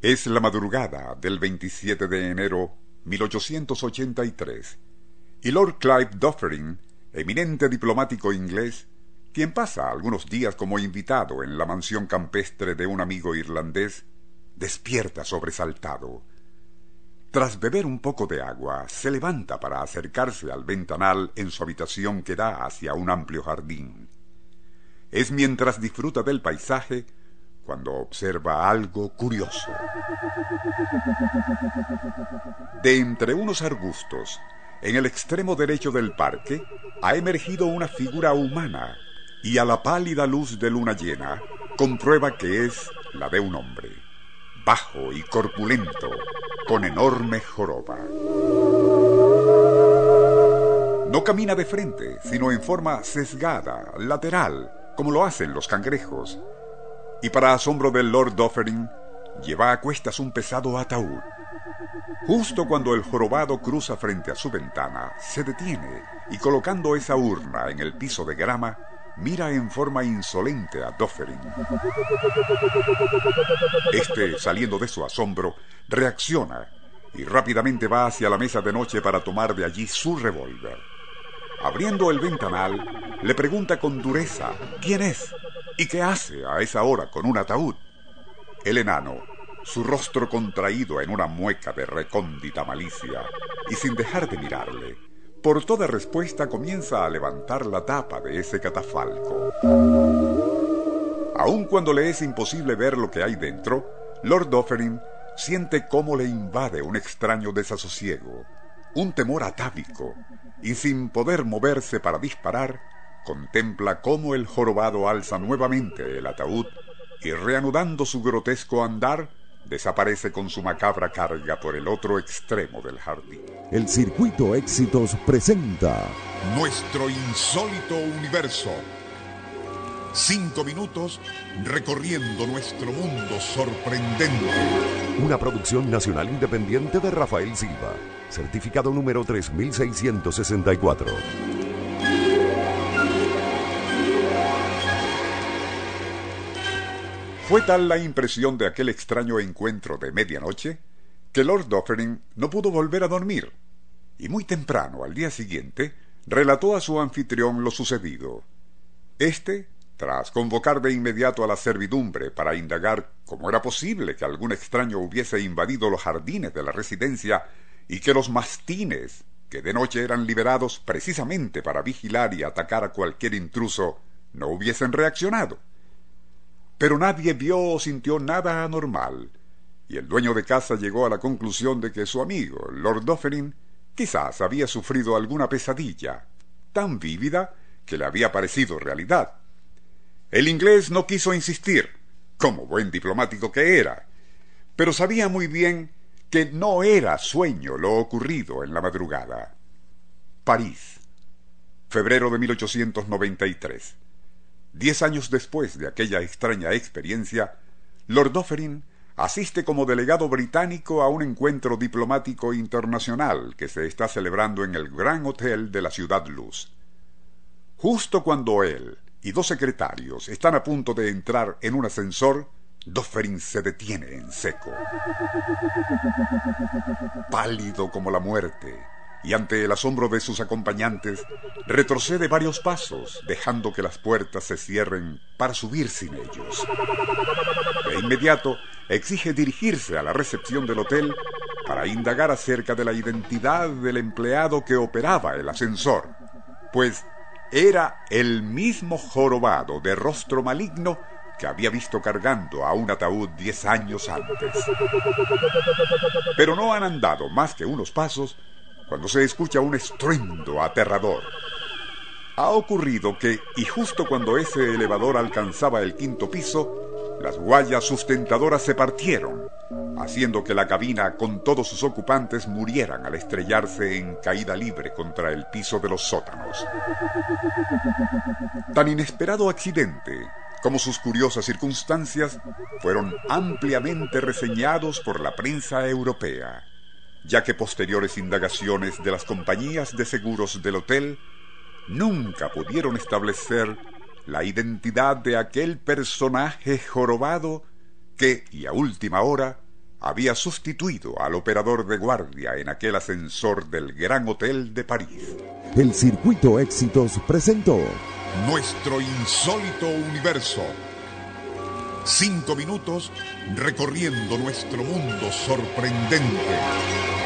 Es la madrugada del 27 de enero 1883 y Lord Clive Dufferin, eminente diplomático inglés, quien pasa algunos días como invitado en la mansión campestre de un amigo irlandés, despierta sobresaltado. Tras beber un poco de agua, se levanta para acercarse al ventanal en su habitación que da hacia un amplio jardín. Es mientras disfruta del paisaje cuando observa algo curioso. De entre unos arbustos, en el extremo derecho del parque, ha emergido una figura humana y a la pálida luz de luna llena comprueba que es la de un hombre, bajo y corpulento, con enorme joroba. No camina de frente, sino en forma sesgada, lateral, como lo hacen los cangrejos, y para asombro del Lord Dufferin, lleva a cuestas un pesado ataúd. Justo cuando el jorobado cruza frente a su ventana, se detiene y colocando esa urna en el piso de grama, mira en forma insolente a Dufferin. Este, saliendo de su asombro, reacciona y rápidamente va hacia la mesa de noche para tomar de allí su revólver. Abriendo el ventanal, le pregunta con dureza quién es ¿Y qué hace a esa hora con un ataúd? El enano, su rostro contraído en una mueca de recóndita malicia, y sin dejar de mirarle, por toda respuesta comienza a levantar la tapa de ese catafalco. Aun cuando le es imposible ver lo que hay dentro, Lord Dufferin siente cómo le invade un extraño desasosiego, un temor atávico, y sin poder moverse para disparar, contempla cómo el jorobado alza nuevamente el ataúd y reanudando su grotesco andar, desaparece con su macabra carga por el otro extremo del jardín. El Circuito Éxitos presenta Nuestro insólito universo. Cinco minutos recorriendo nuestro mundo sorprendente. Una producción nacional independiente de Rafael Silva. Certificado número 3664. Fue tal la impresión de aquel extraño encuentro de medianoche que Lord Dufferin no pudo volver a dormir, y muy temprano al día siguiente relató a su anfitrión lo sucedido. Este, tras convocar de inmediato a la servidumbre para indagar cómo era posible que algún extraño hubiese invadido los jardines de la residencia y que los mastines, que de noche eran liberados precisamente para vigilar y atacar a cualquier intruso, no hubiesen reaccionado pero nadie vio o sintió nada anormal, y el dueño de casa llegó a la conclusión de que su amigo, Lord Dufferin, quizás había sufrido alguna pesadilla, tan vívida que le había parecido realidad. El inglés no quiso insistir, como buen diplomático que era, pero sabía muy bien que no era sueño lo ocurrido en la madrugada. París, febrero de 1893. Diez años después de aquella extraña experiencia, Lord Dufferin asiste como delegado británico a un encuentro diplomático internacional que se está celebrando en el Gran Hotel de la Ciudad Luz. Justo cuando él y dos secretarios están a punto de entrar en un ascensor, Dufferin se detiene en seco. Pálido como la muerte, y ante el asombro de sus acompañantes, retrocede varios pasos, dejando que las puertas se cierren para subir sin ellos. De inmediato exige dirigirse a la recepción del hotel para indagar acerca de la identidad del empleado que operaba el ascensor, pues era el mismo jorobado de rostro maligno que había visto cargando a un ataúd diez años antes. Pero no han andado más que unos pasos cuando se escucha un estruendo aterrador. Ha ocurrido que, y justo cuando ese elevador alcanzaba el quinto piso, las guayas sustentadoras se partieron, haciendo que la cabina con todos sus ocupantes murieran al estrellarse en caída libre contra el piso de los sótanos. Tan inesperado accidente como sus curiosas circunstancias fueron ampliamente reseñados por la prensa europea ya que posteriores indagaciones de las compañías de seguros del hotel nunca pudieron establecer la identidad de aquel personaje jorobado que, y a última hora, había sustituido al operador de guardia en aquel ascensor del Gran Hotel de París. El Circuito Éxitos presentó Nuestro insólito universo. Cinco minutos recorriendo nuestro mundo sorprendente.